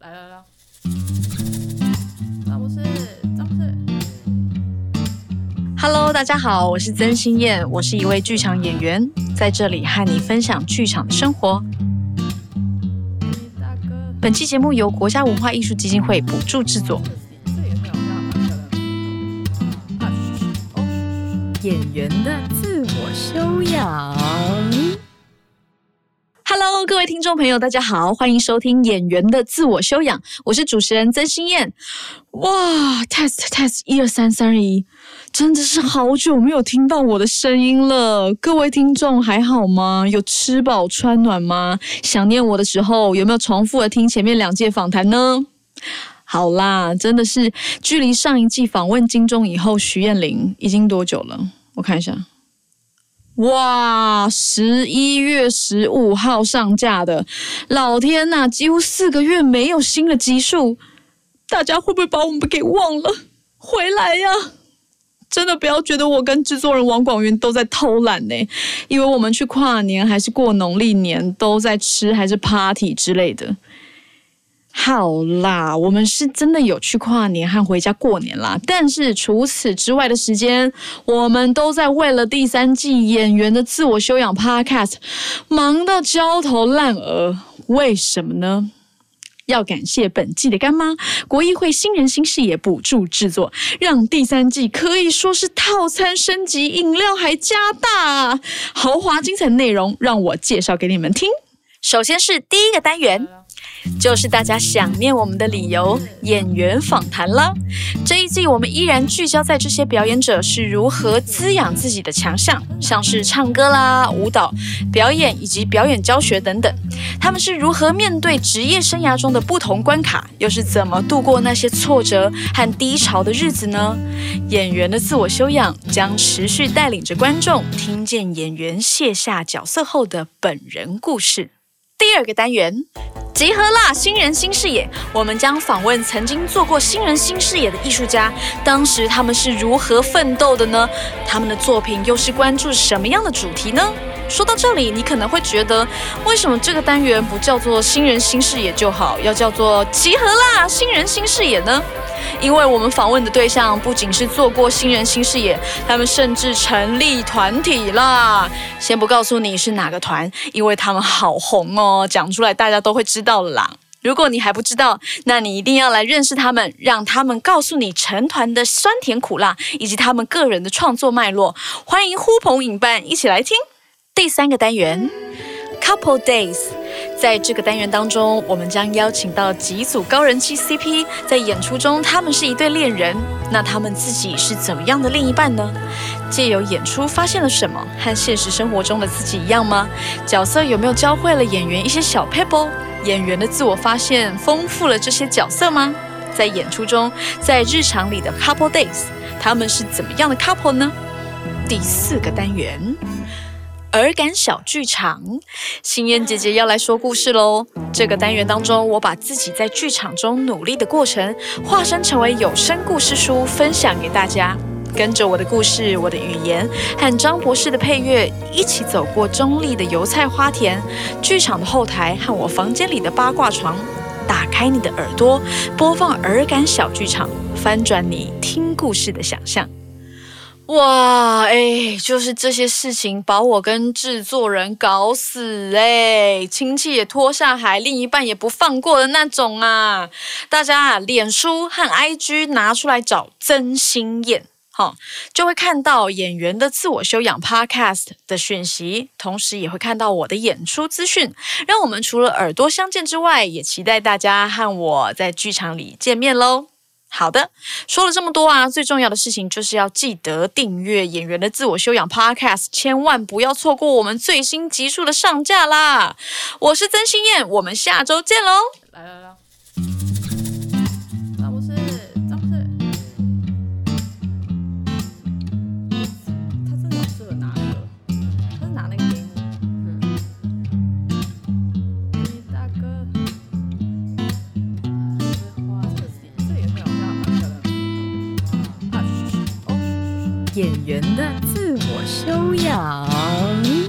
来来来，张博士，张博士。Hello，大家好，我是曾心燕，我是一位剧场演员，在这里和你分享剧场的生活。大哥，本期节目由国家文化艺术基金会补助制作。演员的自我修养。各位听众朋友，大家好，欢迎收听《演员的自我修养》，我是主持人曾心燕。哇，test test，一二三，三二一，真的是好久没有听到我的声音了。各位听众还好吗？有吃饱穿暖吗？想念我的时候，有没有重复的听前面两届访谈呢？好啦，真的是距离上一季访问金钟以后，徐彦霖已经多久了？我看一下。哇，十一月十五号上架的，老天呐，几乎四个月没有新的集数，大家会不会把我们给忘了？回来呀！真的不要觉得我跟制作人王广元都在偷懒呢，因为我们去跨年还是过农历年都在吃还是 party 之类的。好啦，我们是真的有去跨年和回家过年啦，但是除此之外的时间，我们都在为了第三季演员的自我修养 Podcast 忙到焦头烂额。为什么呢？要感谢本季的干妈国艺会新人新视野补助制作，让第三季可以说是套餐升级，饮料还加大！豪华精彩内容让我介绍给你们听。首先是第一个单元，就是大家想念我们的理由——演员访谈了。这一季我们依然聚焦在这些表演者是如何滋养自己的强项，像是唱歌啦、舞蹈、表演以及表演教学等等。他们是如何面对职业生涯中的不同关卡，又是怎么度过那些挫折和低潮的日子呢？演员的自我修养将持续带领着观众听见演员卸下角色后的本人故事。第二个单元，集合啦！新人新视野，我们将访问曾经做过新人新视野的艺术家，当时他们是如何奋斗的呢？他们的作品又是关注什么样的主题呢？说到这里，你可能会觉得，为什么这个单元不叫做新人新视野就好，要叫做集合啦！新人新视野呢？因为我们访问的对象不仅是做过新人新视野，他们甚至成立团体啦。先不告诉你是哪个团，因为他们好红哦，讲出来大家都会知道啦。如果你还不知道，那你一定要来认识他们，让他们告诉你成团的酸甜苦辣，以及他们个人的创作脉络。欢迎呼朋引伴，一起来听。第三个单元，Couple Days。在这个单元当中，我们将邀请到几组高人气 CP，在演出中他们是一对恋人，那他们自己是怎么样的另一半呢？借由演出发现了什么？和现实生活中的自己一样吗？角色有没有教会了演员一些小 p e b l e 演员的自我发现丰富了这些角色吗？在演出中，在日常里的 couple days，他们是怎么样的 couple 呢？第四个单元。耳感小剧场，心燕姐姐要来说故事喽。这个单元当中，我把自己在剧场中努力的过程，化身成为有声故事书，分享给大家。跟着我的故事，我的语言和张博士的配乐，一起走过中立的油菜花田、剧场的后台和我房间里的八卦床。打开你的耳朵，播放耳感小剧场，翻转你听故事的想象。哇，哎，就是这些事情把我跟制作人搞死哎，亲戚也拖下海，另一半也不放过的那种啊！大家啊，脸书和 IG 拿出来找真心燕，好、就会看到演员的自我修养 Podcast 的讯息，同时也会看到我的演出资讯。让我们除了耳朵相见之外，也期待大家和我在剧场里见面喽。好的，说了这么多啊，最重要的事情就是要记得订阅演员的自我修养 Podcast，千万不要错过我们最新集数的上架啦！我是曾心燕，我们下周见喽！来来来，演员的自我修养。